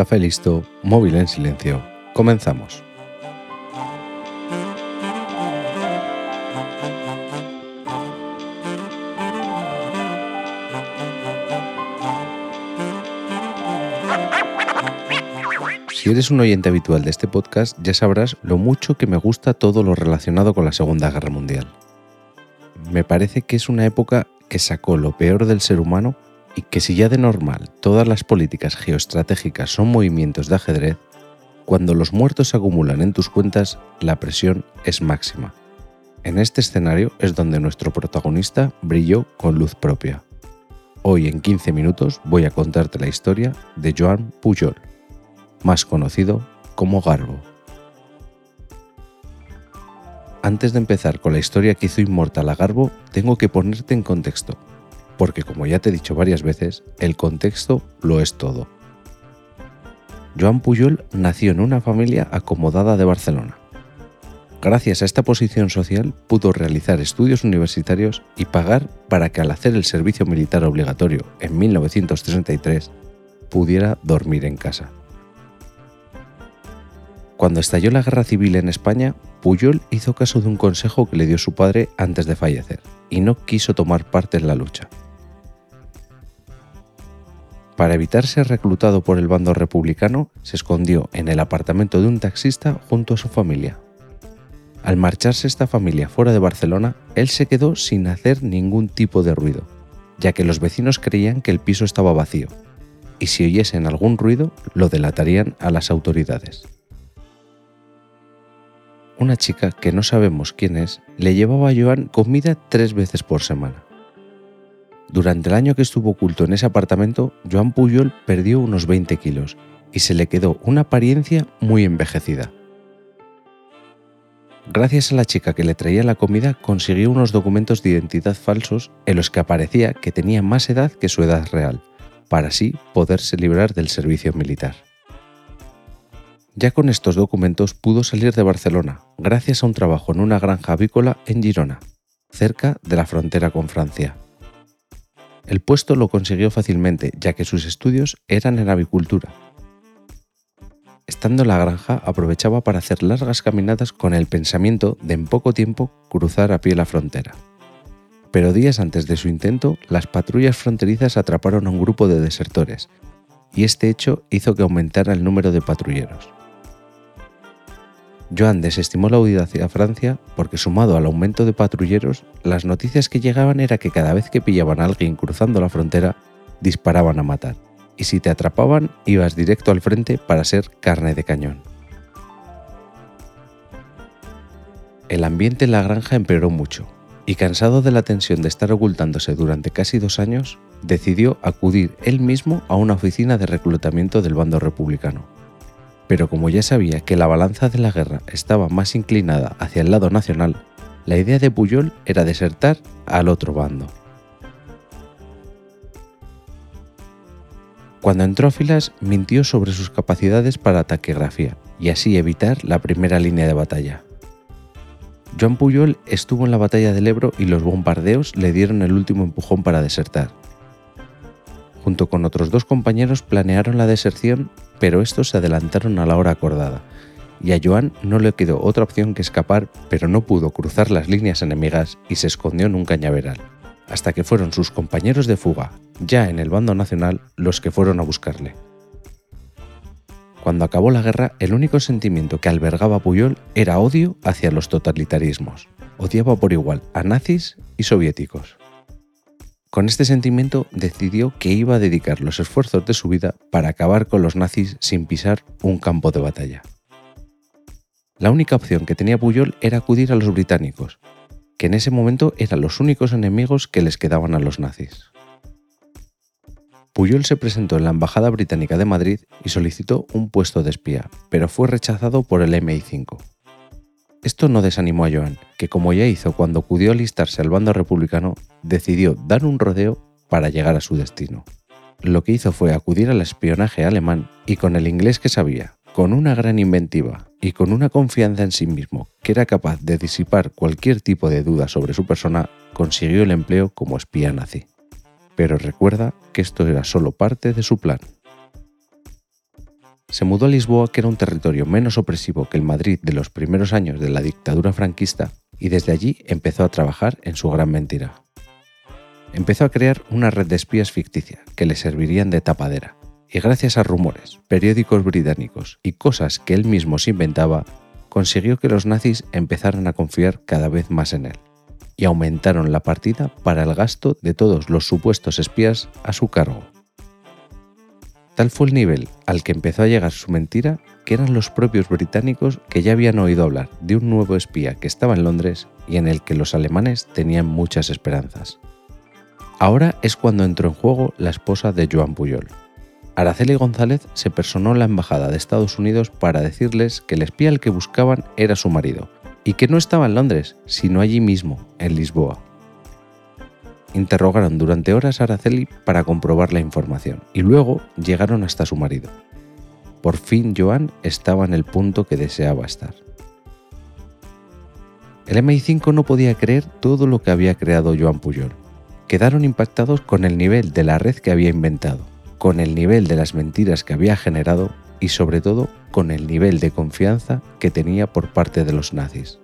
Café listo, móvil en silencio. Comenzamos. Si eres un oyente habitual de este podcast, ya sabrás lo mucho que me gusta todo lo relacionado con la Segunda Guerra Mundial. Me parece que es una época que sacó lo peor del ser humano y que si ya de normal todas las políticas geoestratégicas son movimientos de ajedrez, cuando los muertos se acumulan en tus cuentas, la presión es máxima. En este escenario es donde nuestro protagonista brilló con luz propia. Hoy en 15 minutos voy a contarte la historia de Joan Pujol, más conocido como Garbo. Antes de empezar con la historia que hizo inmortal a Garbo, tengo que ponerte en contexto, porque como ya te he dicho varias veces, el contexto lo es todo. Joan Pujol nació en una familia acomodada de Barcelona. Gracias a esta posición social pudo realizar estudios universitarios y pagar para que al hacer el servicio militar obligatorio en 1933 pudiera dormir en casa. Cuando estalló la guerra civil en España, Pujol hizo caso de un consejo que le dio su padre antes de fallecer y no quiso tomar parte en la lucha. Para evitar ser reclutado por el bando republicano, se escondió en el apartamento de un taxista junto a su familia. Al marcharse esta familia fuera de Barcelona, él se quedó sin hacer ningún tipo de ruido, ya que los vecinos creían que el piso estaba vacío, y si oyesen algún ruido lo delatarían a las autoridades una chica que no sabemos quién es le llevaba a Joan comida tres veces por semana. Durante el año que estuvo oculto en ese apartamento, Joan Puyol perdió unos 20 kilos y se le quedó una apariencia muy envejecida. Gracias a la chica que le traía la comida consiguió unos documentos de identidad falsos en los que aparecía que tenía más edad que su edad real, para así poderse librar del servicio militar. Ya con estos documentos pudo salir de Barcelona, gracias a un trabajo en una granja avícola en Girona, cerca de la frontera con Francia. El puesto lo consiguió fácilmente, ya que sus estudios eran en avicultura. Estando en la granja, aprovechaba para hacer largas caminadas con el pensamiento de en poco tiempo cruzar a pie la frontera. Pero días antes de su intento, las patrullas fronterizas atraparon a un grupo de desertores, y este hecho hizo que aumentara el número de patrulleros. Joan desestimó la huida hacia Francia porque sumado al aumento de patrulleros, las noticias que llegaban era que cada vez que pillaban a alguien cruzando la frontera, disparaban a matar, y si te atrapaban ibas directo al frente para ser carne de cañón. El ambiente en la granja empeoró mucho, y cansado de la tensión de estar ocultándose durante casi dos años, decidió acudir él mismo a una oficina de reclutamiento del bando republicano pero como ya sabía que la balanza de la guerra estaba más inclinada hacia el lado nacional, la idea de Puyol era desertar al otro bando. Cuando entró a filas, mintió sobre sus capacidades para taquigrafía y así evitar la primera línea de batalla. Joan Puyol estuvo en la batalla del Ebro y los bombardeos le dieron el último empujón para desertar. Junto con otros dos compañeros planearon la deserción pero estos se adelantaron a la hora acordada, y a Joan no le quedó otra opción que escapar, pero no pudo cruzar las líneas enemigas y se escondió en un cañaveral, hasta que fueron sus compañeros de fuga, ya en el bando nacional, los que fueron a buscarle. Cuando acabó la guerra, el único sentimiento que albergaba Puyol era odio hacia los totalitarismos. Odiaba por igual a nazis y soviéticos. Con este sentimiento decidió que iba a dedicar los esfuerzos de su vida para acabar con los nazis sin pisar un campo de batalla. La única opción que tenía Puyol era acudir a los británicos, que en ese momento eran los únicos enemigos que les quedaban a los nazis. Puyol se presentó en la Embajada Británica de Madrid y solicitó un puesto de espía, pero fue rechazado por el MI5. Esto no desanimó a Joan, que como ya hizo cuando acudió a alistarse al bando republicano, decidió dar un rodeo para llegar a su destino. Lo que hizo fue acudir al espionaje alemán y con el inglés que sabía, con una gran inventiva y con una confianza en sí mismo que era capaz de disipar cualquier tipo de duda sobre su persona, consiguió el empleo como espía nazi. Pero recuerda que esto era solo parte de su plan. se mudó a Lisboa, que era un territorio menos opresivo que el Madrid de los primeros años de la dictadura franquista, y desde allí empezó a trabajar en su gran mentira. Empezó a crear una red de espías ficticia que le servirían de tapadera, y gracias a rumores, periódicos británicos y cosas que él mismo se inventaba, consiguió que los nazis empezaran a confiar cada vez más en él, y aumentaron la partida para el gasto de todos los supuestos espías a su cargo. Tal fue el nivel al que empezó a llegar su mentira que eran los propios británicos que ya habían oído hablar de un nuevo espía que estaba en Londres y en el que los alemanes tenían muchas esperanzas. Ahora es cuando entró en juego la esposa de Joan Puyol, Araceli González se personó en la Embajada de Estados Unidos para decirles que el espía al que buscaban era su marido, y que no estaba en Londres, sino allí mismo, en Lisboa. Interrogaron durante horas a Araceli para comprobar la información, y luego llegaron hasta su marido. Por fin Joan estaba en el punto que deseaba estar. El MI5 no podía creer todo lo que había creado Joan Puyol. Quedaron impactados con el nivel de la red que había inventado con el nivel de las mentiras que había generado y sobre todo con el nivel de confianza que tenía por parte de los nazis.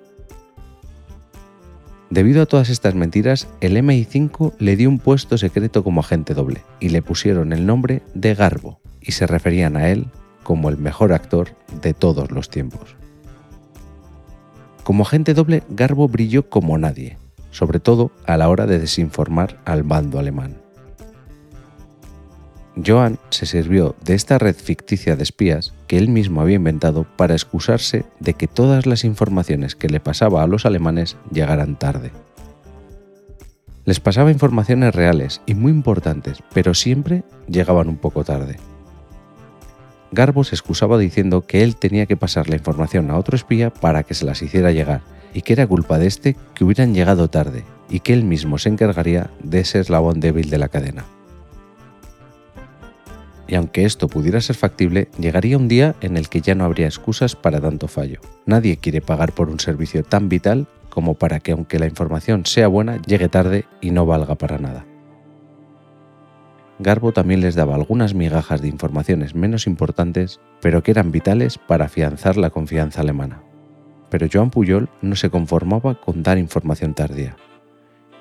Debido a todas estas mentiras, el MI5 le dio un puesto secreto como agente doble y le pusieron el nombre de Garbo y se referían a él como el mejor actor de todos los tiempos. Como agente doble, Garbo brilló como nadie, sobre todo a la hora de desinformar al bando alemán. Joan se sirvió de esta red ficticia de espías que él mismo había inventado para excusarse de que todas las informaciones que le pasaba a los alemanes llegaran tarde. Les pasaba informaciones reales y muy importantes, pero siempre llegaban un poco tarde. Garbo se excusaba diciendo que él tenía que pasar la información a otro espía para que se las hiciera llegar, y que era culpa de este que hubieran llegado tarde, y que él mismo se encargaría de ese eslabón débil de la cadena y aunque esto pudiera ser factible, llegaría un día en el que ya no habría excusas para tanto fallo. Nadie quiere pagar por un servicio tan vital como para que aunque la información sea buena, llegue tarde y no valga para nada. Garbo también les daba algunas migajas de informaciones menos importantes, pero que eran vitales para afianzar la confianza alemana. Pero Joan Puyol no se conformaba con dar información tardía.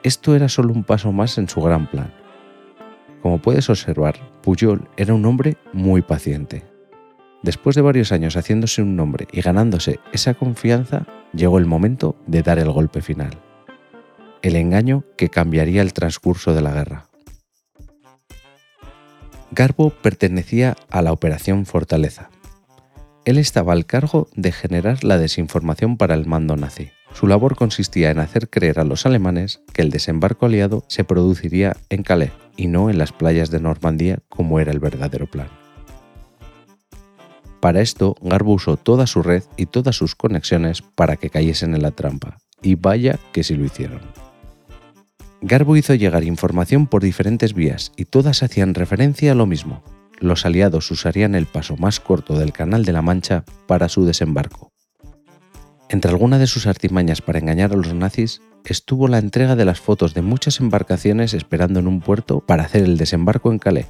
Esto era solo un paso más en su gran plan, como puedes observar, Puyol era un hombre muy paciente. Después de varios años haciéndose un nombre y ganándose esa confianza, llegó el momento de dar el golpe final. El engaño que cambiaría el transcurso de la guerra. Garbo pertenecía a la Operación Fortaleza. Él estaba al cargo de generar la desinformación para el mando nazi. Su labor consistía en hacer creer a los alemanes que el desembarco aliado se produciría en Calais y no en las playas de Normandía como era el verdadero plan. Para esto, Garbo usó toda su red y todas sus conexiones para que cayesen en la trampa, y vaya que si lo hicieron. Garbo hizo llegar información por diferentes vías y todas hacían referencia a lo mismo. Los aliados usarían el paso más corto del Canal de la Mancha para su desembarco, entre algunas de sus artimañas para engañar a los nazis estuvo la entrega de las fotos de muchas embarcaciones esperando en un puerto para hacer el desembarco en Calais,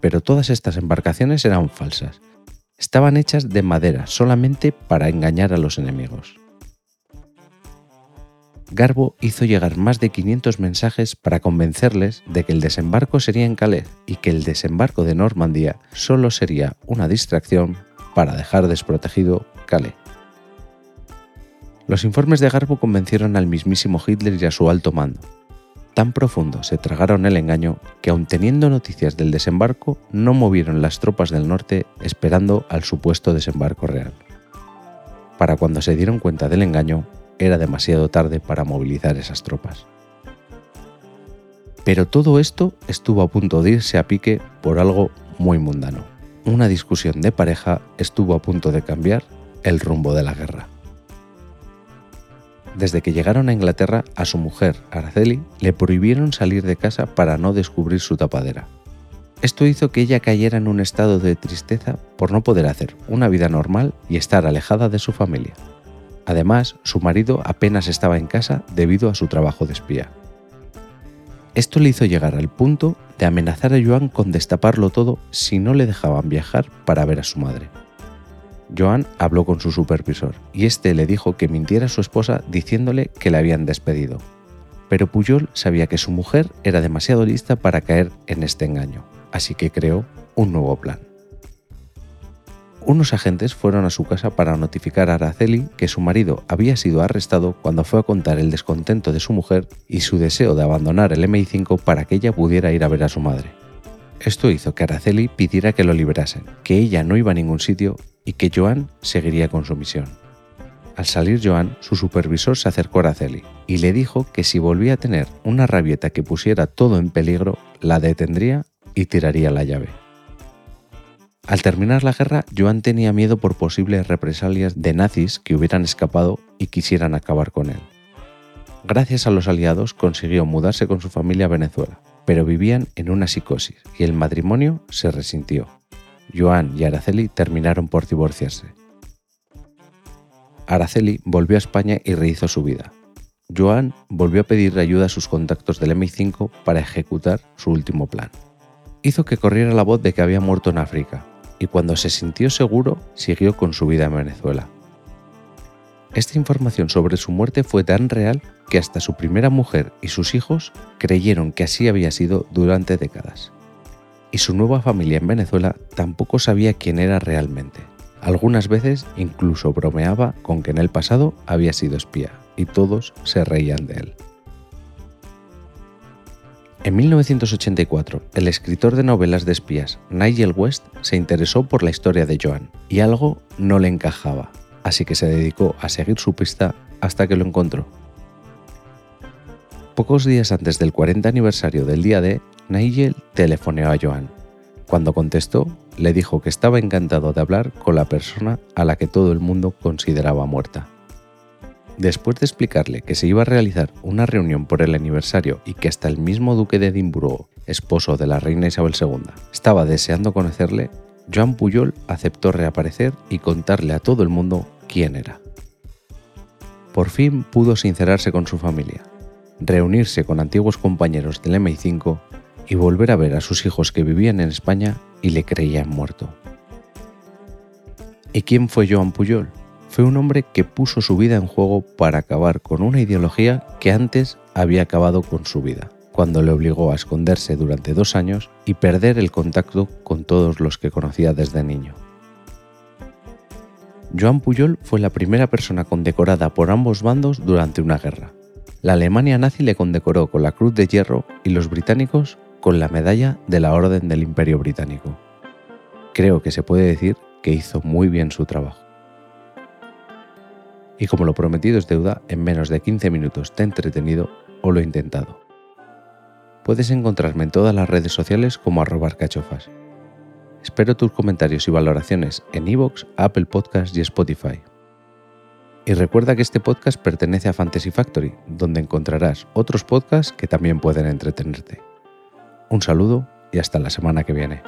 pero todas estas embarcaciones eran falsas. Estaban hechas de madera solamente para engañar a los enemigos. Garbo hizo llegar más de 500 mensajes para convencerles de que el desembarco sería en Calais y que el desembarco de Normandía solo sería una distracción para dejar desprotegido Calais. Los informes de Garbo convencieron al mismísimo Hitler y a su alto mando. Tan profundo se tragaron el engaño que aun teniendo noticias del desembarco, no movieron las tropas del norte esperando al supuesto desembarco real. Para cuando se dieron cuenta del engaño, era demasiado tarde para movilizar esas tropas. Pero todo esto estuvo a punto de irse a pique por algo muy mundano. Una discusión de pareja estuvo a punto de cambiar el rumbo de la guerra. Desde que llegaron a Inglaterra, a su mujer, Araceli, le prohibieron salir de casa para no descubrir su tapadera. Esto hizo que ella cayera en un estado de tristeza por no poder hacer una vida normal y estar alejada de su familia. Además, su marido apenas estaba en casa debido a su trabajo de espía. Esto le hizo llegar al punto de amenazar a Joan con destaparlo todo si no le dejaban viajar para ver a su madre. Joan habló con su supervisor y este le dijo que mintiera a su esposa diciéndole que le habían despedido. Pero Puyol sabía que su mujer era demasiado lista para caer en este engaño, así que creó un nuevo plan. Unos agentes fueron a su casa para notificar a Araceli que su marido había sido arrestado cuando fue a contar el descontento de su mujer y su deseo de abandonar el MI5 para que ella pudiera ir a ver a su madre. Esto hizo que Araceli pidiera que lo liberasen, que ella no iba a ningún sitio y que Joan seguiría con su misión. Al salir Joan, su supervisor se acercó a Araceli y le dijo que si volvía a tener una rabieta que pusiera todo en peligro, la detendría y tiraría la llave. Al terminar la guerra, Joan tenía miedo por posibles represalias de nazis que hubieran escapado y quisieran acabar con él. Gracias a los aliados consiguió mudarse con su familia a Venezuela, pero vivían en una psicosis y el matrimonio se resintió. Joan y Araceli terminaron por divorciarse. Araceli volvió a España y rehizo su vida. Joan volvió a pedir ayuda a sus contactos del MI5 para ejecutar su último plan. Hizo que corriera la voz de que había muerto en África, y cuando se sintió seguro, siguió con su vida en Venezuela. Esta información sobre su muerte fue tan real que hasta su primera mujer y sus hijos creyeron que así había sido durante décadas. Y su nueva familia en Venezuela tampoco sabía quién era realmente. Algunas veces incluso bromeaba con que en el pasado había sido espía y todos se reían de él. En 1984, el escritor de novelas de espías Nigel West se interesó por la historia de Joan y algo no le encajaba así que se dedicó a seguir su pista hasta que lo encontró. Pocos días antes del 40 aniversario del día de, Nigel telefoneó a Joan. Cuando contestó, le dijo que estaba encantado de hablar con la persona a la que todo el mundo consideraba muerta. Después de explicarle que se iba a realizar una reunión por el aniversario y que hasta el mismo duque de Edimburgo, esposo de la reina Isabel II, estaba deseando conocerle, Joan Puyol aceptó reaparecer y contarle a todo el mundo quién era. Por fin pudo sincerarse con su familia, reunirse con antiguos compañeros del MI5 y volver a ver a sus hijos que vivían en España y le creían muerto. ¿Y quién fue Joan Puyol? Fue un hombre que puso su vida en juego para acabar con una ideología que antes había acabado con su vida cuando le obligó a esconderse durante dos años y perder el contacto con todos los que conocía desde niño. Joan Puyol fue la primera persona condecorada por ambos bandos durante una guerra. La Alemania nazi le condecoró con la Cruz de Hierro y los británicos con la medalla de la Orden del Imperio Británico. Creo que se puede decir que hizo muy bien su trabajo. Y como lo prometido es deuda, en menos de 15 minutos te he entretenido o lo he intentado. Puedes encontrarme en todas las redes sociales como arrobar cachofas. Espero tus comentarios y valoraciones en iVoox, Apple Podcasts y Spotify. Y recuerda que este podcast pertenece a Fantasy Factory, donde encontrarás otros podcasts que también pueden entretenerte. Un saludo y hasta la semana que viene.